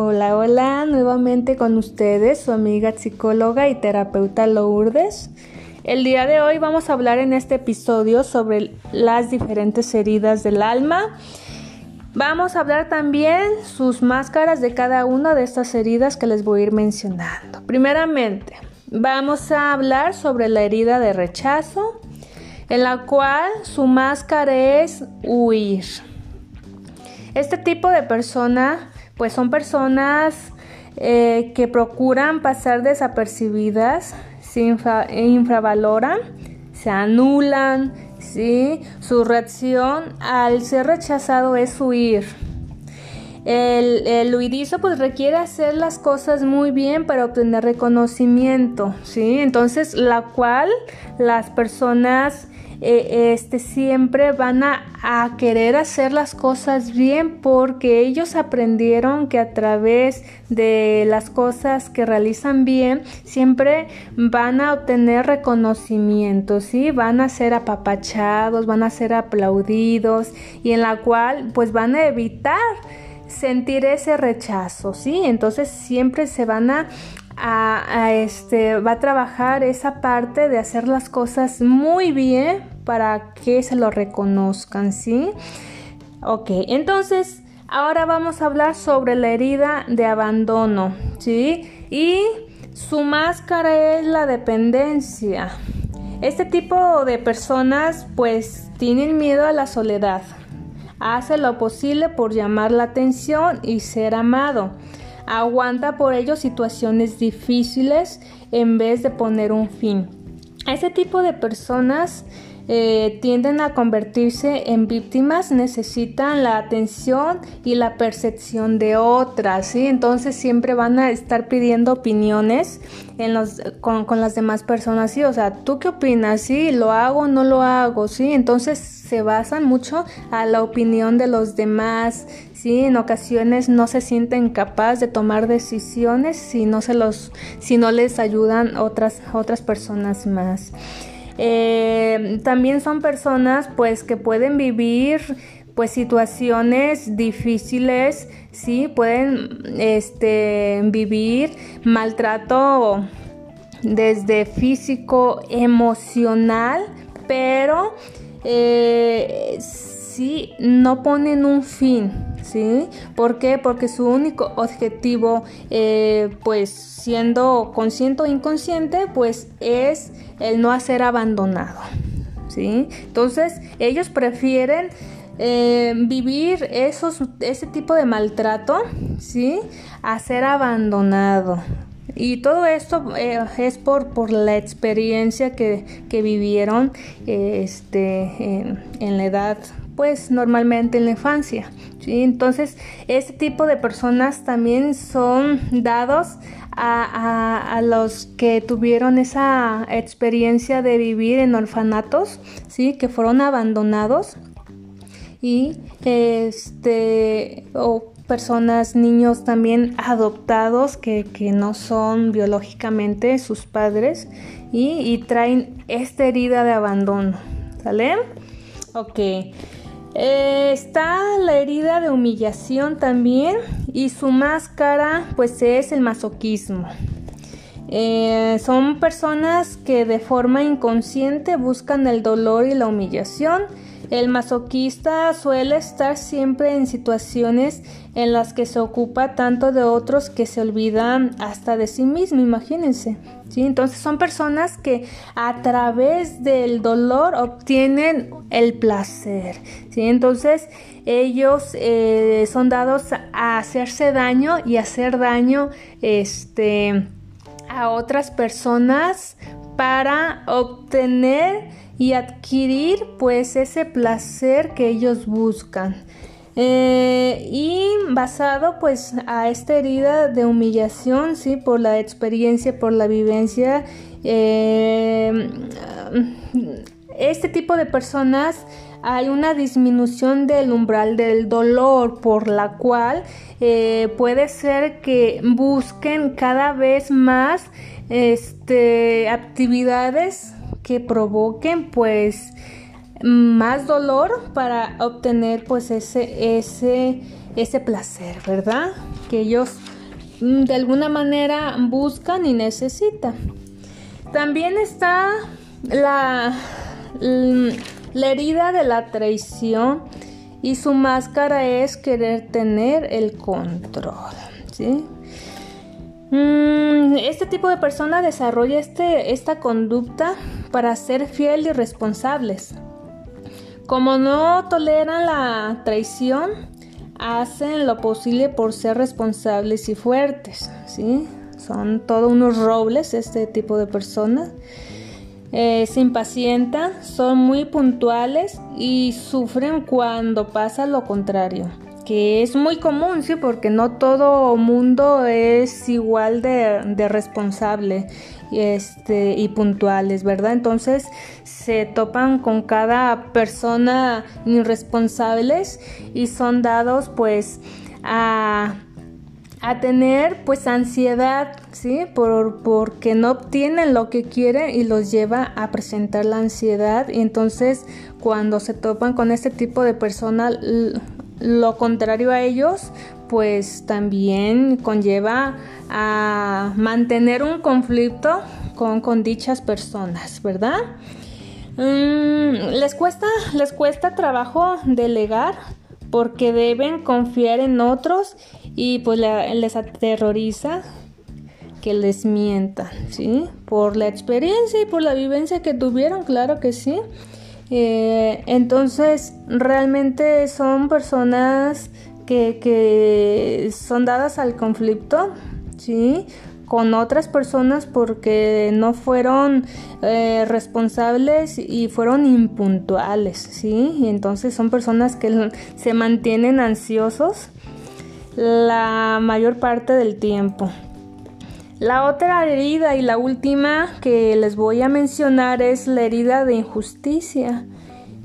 Hola, hola, nuevamente con ustedes, su amiga psicóloga y terapeuta Lourdes. El día de hoy vamos a hablar en este episodio sobre las diferentes heridas del alma. Vamos a hablar también sus máscaras de cada una de estas heridas que les voy a ir mencionando. Primeramente, vamos a hablar sobre la herida de rechazo, en la cual su máscara es huir. Este tipo de persona, pues son personas eh, que procuran pasar desapercibidas, se infravaloran, se anulan, ¿sí? Su reacción al ser rechazado es huir. El, el, pues requiere hacer las cosas muy bien para obtener reconocimiento, ¿sí? Entonces, la cual las personas eh, este, siempre van a, a, querer hacer las cosas bien porque ellos aprendieron que a través de las cosas que realizan bien siempre van a obtener reconocimiento, ¿sí? Van a ser apapachados, van a ser aplaudidos y en la cual pues van a evitar sentir ese rechazo, ¿sí? Entonces siempre se van a este, va a trabajar esa parte de hacer las cosas muy bien para que se lo reconozcan, ¿sí? Ok, entonces ahora vamos a hablar sobre la herida de abandono, ¿sí? Y su máscara es la dependencia. Este tipo de personas pues tienen miedo a la soledad. Hace lo posible por llamar la atención y ser amado. Aguanta por ello situaciones difíciles en vez de poner un fin. A ese tipo de personas eh, tienden a convertirse en víctimas, necesitan la atención y la percepción de otras, ¿sí? Entonces siempre van a estar pidiendo opiniones los, con, con, las demás personas, ¿sí? O sea, ¿tú qué opinas? ¿Sí? ¿Lo hago o no lo hago? ¿Sí? Entonces se basan mucho a la opinión de los demás, ¿sí? En ocasiones no se sienten capaces de tomar decisiones si no, se los, si no les ayudan otras, otras personas más. Eh, también son personas pues que pueden vivir pues situaciones difíciles, sí, pueden este, vivir maltrato desde físico, emocional, pero eh, no ponen un fin, ¿sí? ¿Por qué? Porque su único objetivo, eh, pues siendo consciente o inconsciente, pues es el no hacer abandonado, ¿sí? Entonces ellos prefieren eh, vivir esos, ese tipo de maltrato, ¿sí? A ser abandonado. Y todo esto eh, es por, por la experiencia que, que vivieron este, en la edad pues normalmente en la infancia. ¿sí? Entonces, este tipo de personas también son dados a, los que tuvieron esa experiencia de vivir en orfanatos, ¿sí? que fueron abandonados y este o personas, niños también adoptados que, que no son biológicamente sus padres y, y, traen esta herida de abandono. ¿Sale? Ok. Eh, está la herida de humillación también y su máscara pues es el masoquismo. Eh, son personas que de forma inconsciente buscan el dolor y la humillación el masoquista suele estar siempre en situaciones en las que se ocupa tanto de otros que se olvidan hasta de sí mismo, imagínense. ¿sí? Entonces son personas que a través del dolor obtienen el placer. ¿sí? Entonces ellos eh, son dados a hacerse daño y hacer daño este, a otras personas para obtener y adquirir pues ese placer que ellos buscan. Eh, y basado pues a esta herida de humillación, sí, por la experiencia, por la vivencia, eh, este tipo de personas hay una disminución del umbral del dolor por la cual eh, puede ser que busquen cada vez más este, actividades que provoquen pues más dolor para obtener pues ese ese ese placer, ¿verdad? Que ellos mm, de alguna manera buscan y necesitan. También está la, la herida de la traición y su máscara es querer tener el control. ¿sí? Mm, este tipo de persona desarrolla este, esta conducta para ser fiel y responsables. Como no toleran la traición, hacen lo posible por ser responsables y fuertes. ¿sí? Son todos unos robles este tipo de personas. Eh, se impacientan, son muy puntuales y sufren cuando pasa lo contrario que es muy común, sí, porque no todo mundo es igual de, responsable este, y puntuales, ¿verdad? Entonces se topan con cada persona irresponsables y son dados pues a, a tener pues ansiedad, ¿sí? Por, porque no obtienen lo que quieren y los lleva a presentar la ansiedad y entonces cuando se topan con este tipo de persona lo contrario a ellos, pues también conlleva a mantener un conflicto con, dichas personas, ¿verdad? Mm, les cuesta, les cuesta trabajo delegar porque deben confiar en otros y pues les aterroriza que les mientan, ¿sí? Por la experiencia y por la vivencia que tuvieron, claro que sí. Eh, entonces, realmente son personas que, son dadas al conflicto, ¿sí? con otras personas porque no fueron eh, responsables y fueron impuntuales, ¿sí? Y entonces son personas que se mantienen ansiosos la mayor parte del tiempo. La otra herida y la última que les voy a mencionar es la herida de injusticia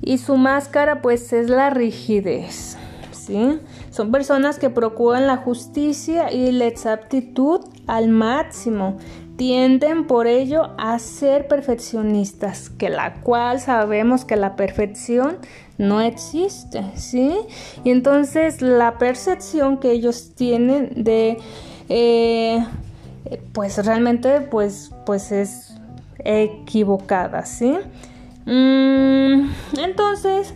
y su máscara pues es la rigidez. ¿sí? Son personas que procuran la justicia y la exactitud al máximo. Tienden por ello a ser perfeccionistas, que la cual sabemos que la perfección no existe, ¿sí? Y entonces la percepción que ellos tienen de eh, pues realmente pues, pues es equivocada, ¿sí? Mm, entonces,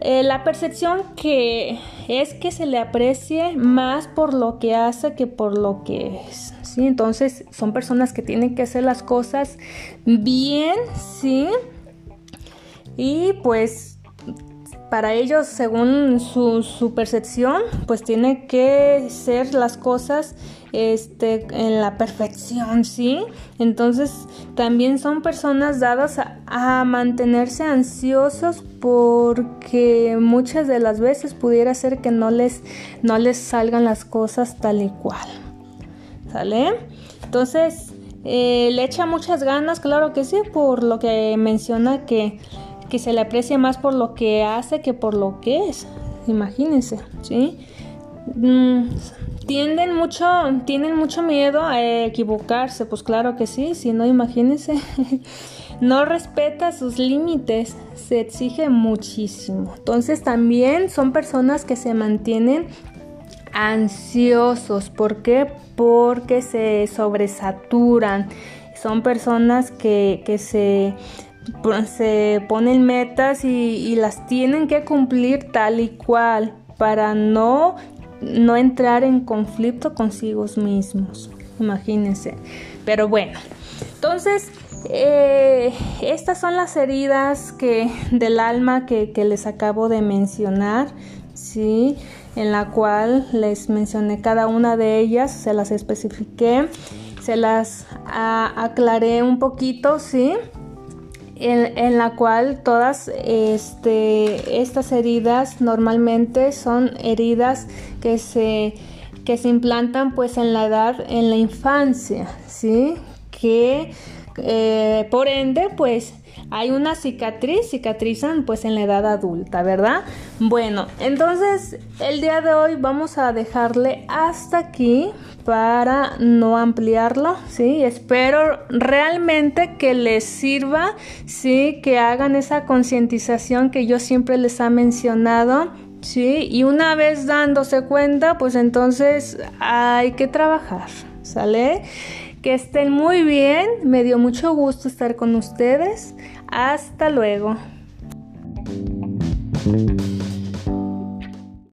eh, la percepción que es que se le aprecie más por lo que hace que por lo que es, ¿sí? Entonces, son personas que tienen que hacer las cosas bien, ¿sí? Y pues para ellos, según su, percepción, pues tiene que ser las cosas este, en la perfección, ¿sí? Entonces también son personas dadas a, mantenerse ansiosos porque muchas de las veces pudiera ser que no les, no les salgan las cosas tal y cual, ¿sale? Entonces, eh, le echa muchas ganas, claro que sí, por lo que menciona que que se le aprecia más por lo que hace que por lo que es. Imagínense, ¿sí? Mm, tienden mucho, tienen mucho miedo a equivocarse, pues claro que sí, si no, imagínense. no respeta sus límites, se exige muchísimo. Entonces también son personas que se mantienen ansiosos. ¿Por qué? Porque se sobresaturan. Son personas que, que se se ponen metas y, las tienen que cumplir tal y cual para no, no entrar en conflicto consigo mismos. Imagínense. Pero bueno, entonces eh, estas son las heridas que, del alma que, les acabo de mencionar, ¿sí? En la cual les mencioné cada una de ellas, se las especifiqué, se las aclaré un poquito, ¿sí? En, la cual todas este, estas heridas normalmente son heridas que se, que se implantan pues en la edad, en la infancia, ¿sí? Que eh, por ende pues hay una cicatriz, cicatrizan pues en la edad adulta, ¿verdad? Bueno, entonces el día de hoy vamos a dejarle hasta aquí para no ampliarlo, ¿sí? Espero realmente que les sirva, ¿sí? Que hagan esa concientización que yo siempre les ha mencionado Sí, y una vez dándose cuenta, pues entonces hay que trabajar, ¿sale? Que estén muy bien, me dio mucho gusto estar con ustedes. Hasta luego.